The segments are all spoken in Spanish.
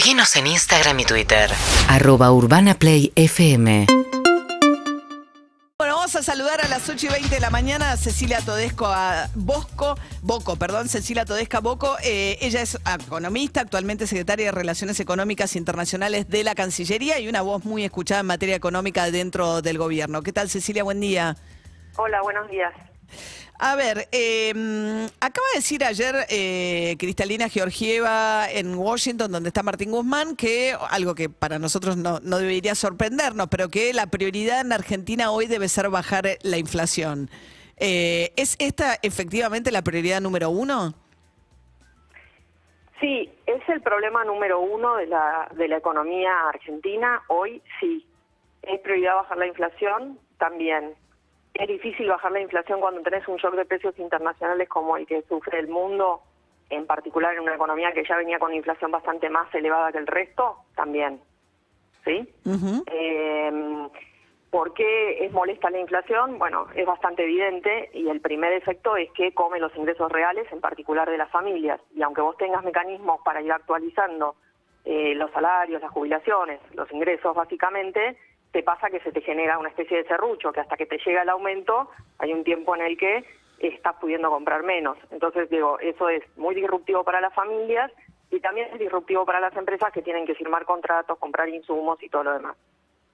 Seguinos en Instagram y Twitter. Arroba Urbana Play FM. Bueno, vamos a saludar a las 8 y 20 de la mañana a Cecilia Todesco a Bosco, Boco, perdón, Cecilia Todesca Boco. Eh, ella es economista, actualmente secretaria de Relaciones Económicas Internacionales de la Cancillería y una voz muy escuchada en materia económica dentro del gobierno. ¿Qué tal, Cecilia? Buen día. Hola, buenos días. A ver, eh, acaba de decir ayer eh, Cristalina Georgieva en Washington, donde está Martín Guzmán, que algo que para nosotros no, no, debería sorprendernos, pero que la prioridad en Argentina hoy debe ser bajar la inflación. Eh, ¿Es esta efectivamente la prioridad número uno? Sí, es el problema número uno de la, de la economía argentina. Hoy sí. ¿Es prioridad bajar la inflación? También es difícil bajar la inflación cuando tenés un shock de precios internacionales como el que sufre el mundo, en particular en una economía que ya venía con inflación bastante más elevada que el resto, también. ¿Sí? eh, ¿Por qué es molesta la inflación? Bueno, es bastante evidente y el primer efecto es que come los ingresos reales, en particular de las familias. Y aunque vos tengas mecanismos para ir actualizando eh, los salarios, las jubilaciones, los ingresos básicamente, te pasa que se te genera una especie de serrucho, que hasta que te llega el aumento hay un tiempo en el que estás pudiendo comprar menos. Entonces, digo, eso es muy disruptivo para las familias y también es disruptivo para las empresas que tienen que firmar contratos, comprar insumos y todo lo demás.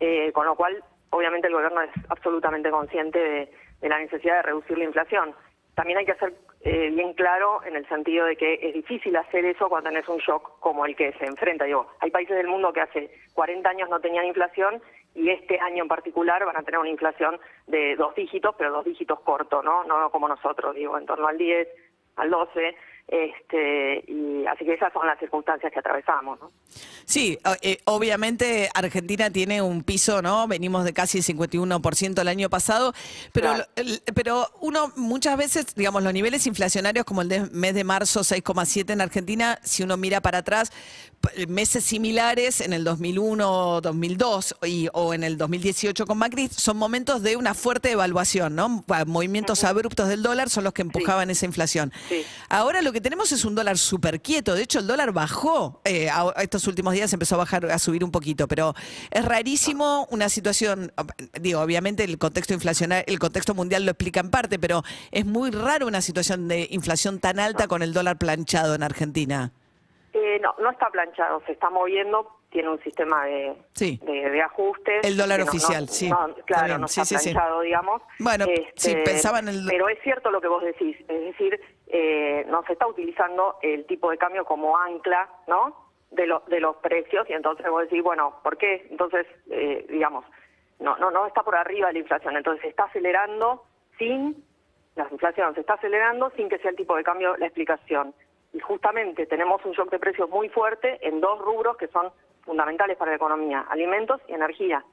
Eh, con lo cual, obviamente el gobierno es absolutamente consciente de la necesidad de reducir la inflación también hay que ser eh, bien claro en el sentido de que es difícil hacer eso cuando tenés un shock como el que se enfrenta. Digo, hay países del mundo que hace 40 años no tenían inflación y este año en particular van a tener una inflación de dos dígitos, pero dos dígitos cortos, ¿no? No como nosotros, digo, en torno al 10, al 12. Este, y así que esas son las circunstancias que atravesamos. ¿no? Sí, eh, obviamente Argentina tiene un piso, ¿no? Venimos de casi el 51% el año pasado, pero, pero uno muchas veces, digamos, los niveles inflacionarios como el de mes de marzo 6,7 en Argentina, si uno mira para atrás, meses similares en el 2001, 2002 y, o en el 2018 con Macri, son momentos de una fuerte evaluación, ¿no? Movimientos abruptos del dólar son los que empujaban esa inflación. Ahora lo que tenemos es un dólar súper quieto. De hecho, el dólar bajó. Eh, estos últimos días empezó a bajar, a subir un poquito, pero es rarísimo una situación. Digo, obviamente el contexto inflacionario, el contexto mundial lo explica en parte, pero es muy raro una situación de inflación tan alta con el dólar planchado en Argentina. Eh, no, no está planchado, se está moviendo, tiene un sistema de, de, ajustes. El dólar oficial, sí. claro, no está planchado, digamos. Bueno, sí, este, pensaban el... Pero es cierto lo que vos decís, es decir, eh, no se está utilizando el tipo de cambio como ancla, ¿no? De, de los precios y entonces vos decís, bueno, ¿por qué? Entonces, eh, digamos, no, no, no está por arriba la inflación, entonces se está acelerando sin, la inflación se está acelerando sin que sea el tipo de cambio la explicación. Y justamente tenemos un shock de precios muy fuerte en dos rubros que son fundamentales para la economía, alimentos y energía.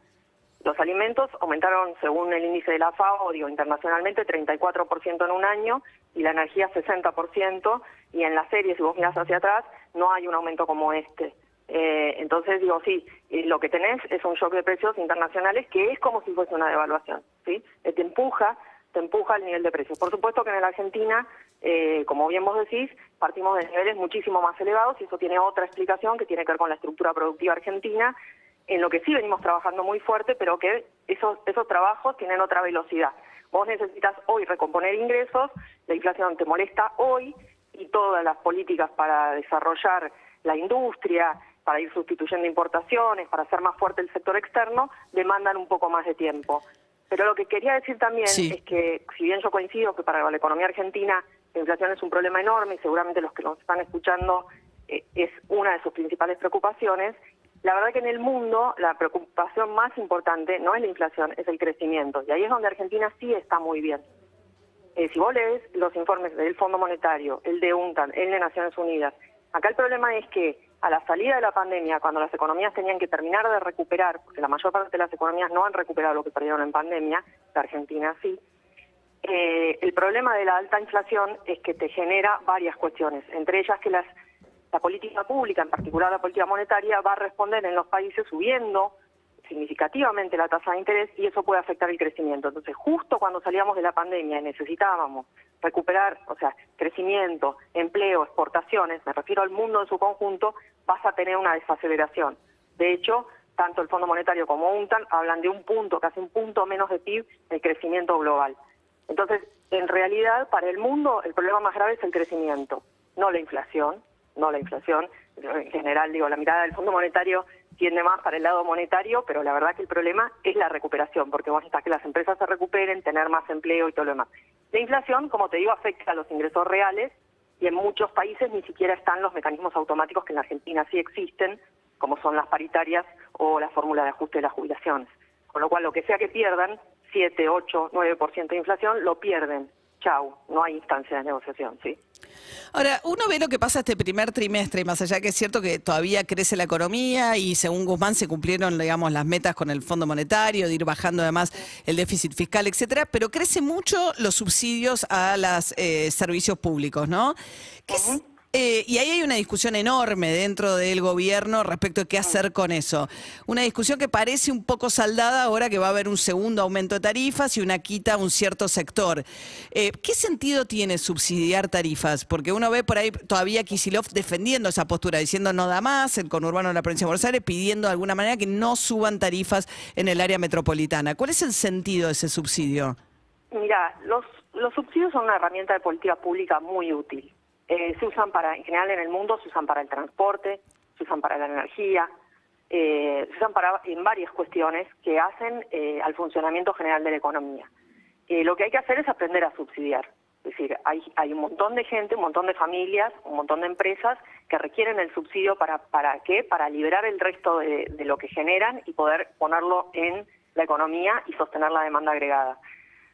Los alimentos aumentaron, según el índice de la FAO, digo, internacionalmente 34% en un año y la energía 60%, y en la serie, si vos mirás hacia atrás, no hay un aumento como este. Eh, entonces, digo, sí, lo que tenés es un shock de precios internacionales que es como si fuese una devaluación, ¿sí? Eh, te empuja, te empuja el nivel de precios. Por supuesto que en la Argentina, eh, como bien vos decís, partimos de niveles muchísimo más elevados y eso tiene otra explicación que tiene que ver con la estructura productiva argentina en lo que sí venimos trabajando muy fuerte, pero que esos, esos trabajos tienen otra velocidad. Vos necesitas hoy recomponer ingresos, la inflación te molesta hoy y todas las políticas para desarrollar la industria, para ir sustituyendo importaciones, para hacer más fuerte el sector externo, demandan un poco más de tiempo. Pero lo que quería decir también es que, si bien yo coincido que para la economía argentina la inflación es un problema enorme y seguramente los que nos están escuchando eh, es una de sus principales preocupaciones, la verdad que en el mundo la preocupación más importante no es la inflación, es el crecimiento. Y ahí es donde Argentina sí está muy bien. Eh, si vos lees los informes del Fondo Monetario, el de UNTAN, el de Naciones Unidas, acá el problema es que a la salida de la pandemia, cuando las economías tenían que terminar de recuperar, porque la mayor parte de las economías no han recuperado lo que perdieron en pandemia, la Argentina sí, eh, el problema de la alta inflación es que te genera varias cuestiones, entre ellas que las la política pública, en particular la política monetaria, va a responder en los países subiendo significativamente la tasa de interés y eso puede afectar el crecimiento. Entonces, justo cuando salíamos de la pandemia y necesitábamos recuperar, o sea, crecimiento, empleo, exportaciones, me refiero al mundo en su conjunto, vas a tener una desaceleración. De hecho, tanto el Fondo Monetario como UNTAN hablan de un punto, casi un punto menos de PIB de crecimiento global. Entonces, en realidad, para el mundo, el problema más grave es el crecimiento, no la inflación, no la inflación. En general, digo, la mirada del Fondo Monetario tiende más para el lado monetario, pero la verdad que el problema es la recuperación, porque vos necesitas que las empresas se recuperen, tener más empleo y todo lo demás. La inflación, como te digo, afecta a los ingresos reales y en muchos países ni siquiera están los mecanismos automáticos que en la Argentina sí existen, como son las paritarias o la fórmula de ajuste de las jubilaciones. Con lo cual, lo que sea que pierdan, 7, 8, 9% de inflación, lo pierden. Chau, no hay instancia de negociación, ¿sí? Ahora, uno ve lo que pasa este primer trimestre, y más allá que es cierto que todavía crece la economía y según Guzmán se cumplieron, digamos, las metas con el Fondo Monetario, de ir bajando además el déficit fiscal, etcétera, pero crece mucho los subsidios a los eh, servicios públicos, ¿no? ¿Qué, eh, y ahí hay una discusión enorme dentro del gobierno respecto a qué hacer con eso. Una discusión que parece un poco saldada ahora que va a haber un segundo aumento de tarifas y una quita a un cierto sector. Eh, ¿Qué sentido tiene subsidiar tarifas? Porque uno ve por ahí todavía Kisilov defendiendo esa postura, diciendo no da más, el conurbano de la provincia de Buenos Aires pidiendo de alguna manera que no suban tarifas en el área metropolitana. ¿Cuál es el sentido de ese subsidio? Mira, los, los subsidios son una herramienta de política pública muy útil eh, se usan para, en general en el mundo, se usan para el transporte, se usan para la energía, eh, se usan para en varias cuestiones que hacen eh, al funcionamiento general de la economía. lo que hay que hacer es aprender a subsidiar. Es decir, hay, hay un montón de gente, un montón de familias, un montón de empresas que requieren el subsidio para, para qué? Para liberar el resto de, de lo que generan y poder ponerlo en la economía y sostener la demanda agregada.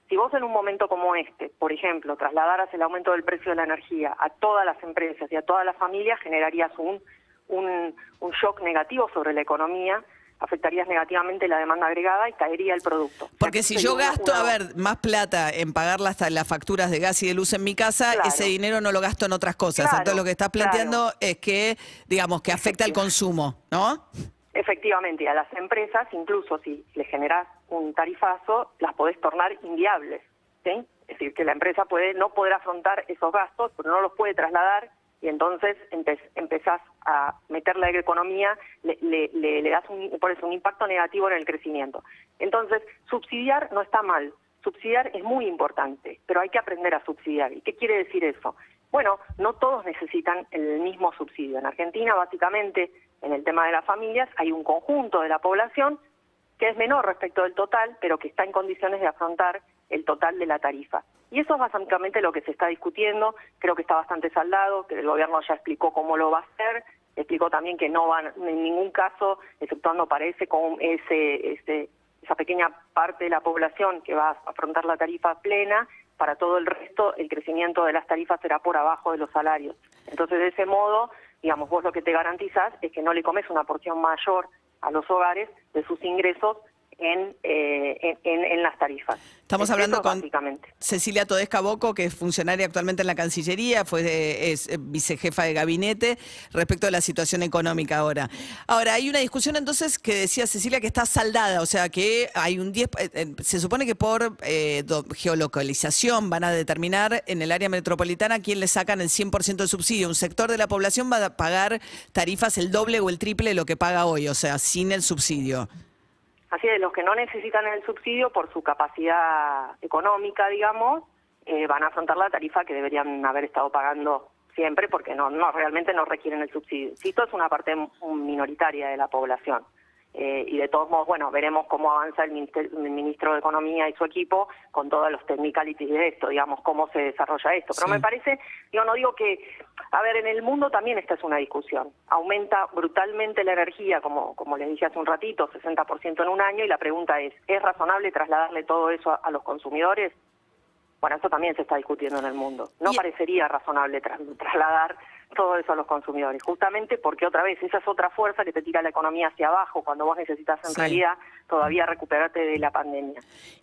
Si vos en un momento como este, por ejemplo, trasladaras el aumento del precio de la energía a todas las empresas y a todas las familias, generarías un, un, un shock negativo sobre la economía, afectarías negativamente la demanda agregada y caería el producto. Porque si yo gasto, a ver, más plata en pagar las, las facturas de gas y de luz en mi casa, ese dinero no lo gasto en otras cosas. Entonces lo que estás planteando es que, digamos, que afecta al consumo, ¿no? Efectivamente, a las empresas, incluso si le generas un tarifazo, las podés tornar inviables. Es decir, que la empresa puede no poder afrontar esos gastos, pero no los puede trasladar y entonces empezás a meterle a la economía, le, le, das un, por eso un impacto negativo en el crecimiento. Entonces, subsidiar no está mal, subsidiar es muy importante, pero hay que aprender a subsidiar. ¿Y qué quiere decir eso? Bueno, no todos necesitan el mismo subsidio. En Argentina, básicamente, en el tema de las familias, hay un conjunto de la población que es menor respecto del total, pero que está en condiciones de afrontar el total de la tarifa. Y eso es básicamente lo que se está discutiendo, creo que está bastante saldado, que el gobierno ya explicó cómo lo va a hacer, explicó también que no van en ningún caso, exceptuando parece con ese, ese, esa pequeña parte de la población que va a afrontar la tarifa plena, para todo el resto el crecimiento de las tarifas será por abajo de los salarios. Entonces, de ese modo, digamos, vos lo que te garantizás es que no le comes una porción mayor a los hogares de sus ingresos en, eh, en, las tarifas. Estamos hablando con Cecilia Todesca Boco, que es funcionaria actualmente en la Cancillería, fue es eh, vicejefa de gabinete, respecto a la situación económica ahora. Ahora, hay una discusión entonces que decía Cecilia que está saldada, o sea que hay un 10, eh, se supone que por geolocalización van a determinar en el área metropolitana quién le sacan el 100% de subsidio. Un sector de la población va a pagar tarifas el doble o el triple de lo que paga hoy, o sea, sin el subsidio. Así de los que no necesitan el subsidio por su capacidad económica, digamos, eh, van a afrontar la tarifa que deberían haber estado pagando siempre porque no, no realmente no requieren el subsidio. esto es una parte minoritaria de la población. Eh, y de todos modos, bueno, veremos cómo avanza el, ministro de Economía y su equipo con todos los technicalities de esto, digamos, cómo se desarrolla esto. Pero me parece, yo no digo que, a ver, en el mundo también esta es una discusión. Aumenta brutalmente la energía, como, como les dije hace un ratito, 60% en un año, y la pregunta es, ¿es razonable trasladarle todo eso a, los consumidores? Bueno, eso también se está discutiendo en el mundo. No parecería razonable trasladar todo eso a los consumidores, justamente porque otra vez esa es otra fuerza que te tira la economía hacia abajo cuando vos necesitas en realidad todavía recuperarte de la pandemia.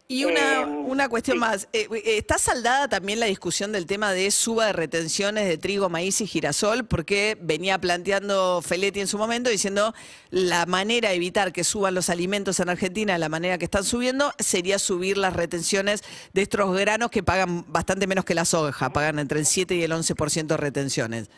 Y una, Eh, una cuestión sí. más. Eh, eh, ¿Está saldada también la discusión del tema de suba de retenciones de trigo, maíz y girasol? Porque venía planteando Feletti en su momento diciendo la manera de evitar que suban los alimentos en Argentina de la manera que están subiendo sería subir las retenciones de estos granos que pagan bastante menos que la soja, pagan entre el 7 y el 11% de retenciones.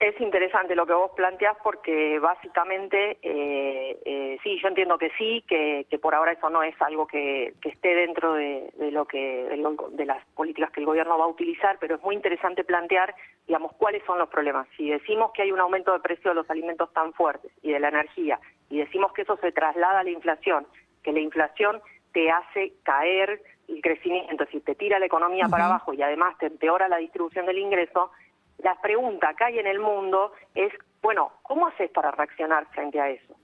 Es interesante lo que vos planteás porque básicamente, eh, eh, sí, yo entiendo que sí, que, que por ahora eso no es algo que, que esté dentro de, de lo que de, lo- de las políticas que el gobierno va a utilizar, pero es muy interesante plantear, digamos, cuáles son los problemas. Si decimos que hay un aumento de precio de los alimentos tan fuertes y de la energía, y decimos que eso se traslada a la inflación, que la inflación te hace caer el crecimiento, decir, te tira la economía para abajo y además te empeora la distribución del ingreso, la pregunta que hay en el mundo es, bueno, ¿cómo haces para reaccionar frente a eso?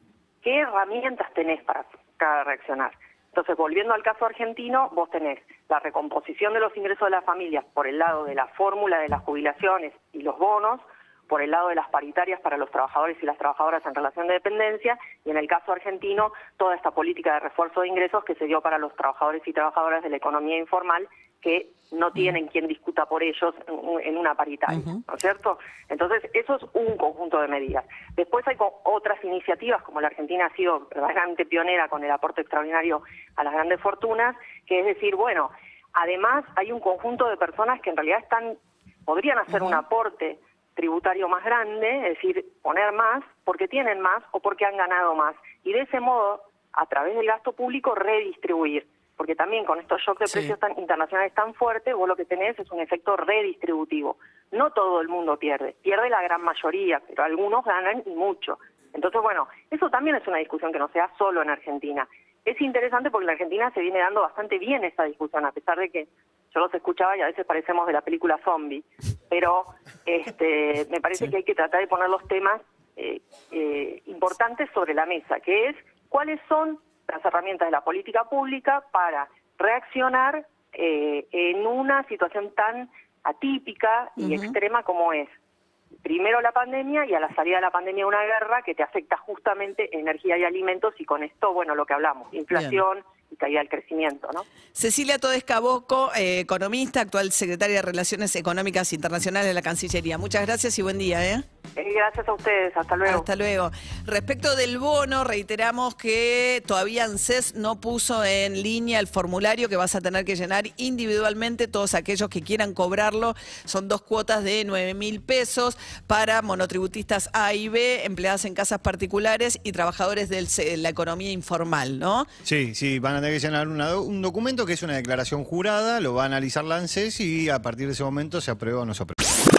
¿Qué herramientas tenés para, para reaccionar? Entonces, volviendo al caso argentino, vos tenés la recomposición de los ingresos de las familias por el lado de la fórmula de las jubilaciones y los bonos, por el lado de las paritarias para los trabajadores y las trabajadoras en relación de dependencia, y en el caso argentino, toda esta política de refuerzo de ingresos que se dio para los trabajadores y trabajadoras de la economía informal, que no tienen quien discuta por ellos en- una paritaria, ¿no es cierto? Entonces, eso es un conjunto de medidas. Después hay otras iniciativas, como la Argentina ha sido verdaderamente pionera con el aporte extraordinario a las grandes fortunas, que es decir, bueno, además hay un conjunto de personas que en realidad están, podrían hacer un aporte tributario más grande, es decir, poner más porque tienen más o porque han ganado más. Y de ese modo, a través del gasto público, redistribuir. Porque también con estos shocks de Sí. precios tan, internacionales tan fuertes, vos lo que tenés es un efecto redistributivo. No todo el mundo pierde, pierde la gran mayoría, pero algunos ganan y mucho. Entonces, bueno, eso también es una discusión que no se da solo en Argentina. Es interesante porque en Argentina se viene dando bastante bien esta discusión, a pesar de que yo los escuchaba y a veces parecemos de la película Zombie, pero este, me parece que hay que tratar de poner los temas eh, eh, importantes sobre la mesa, que es cuáles son las herramientas de la política pública para reaccionar eh, en una situación tan atípica y extrema como es primero la pandemia y a la salida de la pandemia una guerra que te afecta justamente energía y alimentos y con esto, bueno, lo que hablamos, inflación y del crecimiento, ¿no? Cecilia Todes Boco, eh, economista, actual secretaria de Relaciones Económicas Internacionales de la Cancillería. Muchas gracias y buen día. ¿eh? Eh, Gracias a ustedes, hasta luego. Hasta luego. Respecto del bono, reiteramos que todavía ANSES no puso en línea el formulario que vas a tener que llenar individualmente. Todos aquellos que quieran cobrarlo son dos cuotas de 9 mil pesos para monotributistas A y B, empleadas en casas particulares y trabajadores de la economía informal, ¿no? Sí, sí, van a tener que llenar una un documento que es una declaración jurada, lo va a analizar la ANSES y a partir de ese momento se aprueba o no se aprueba.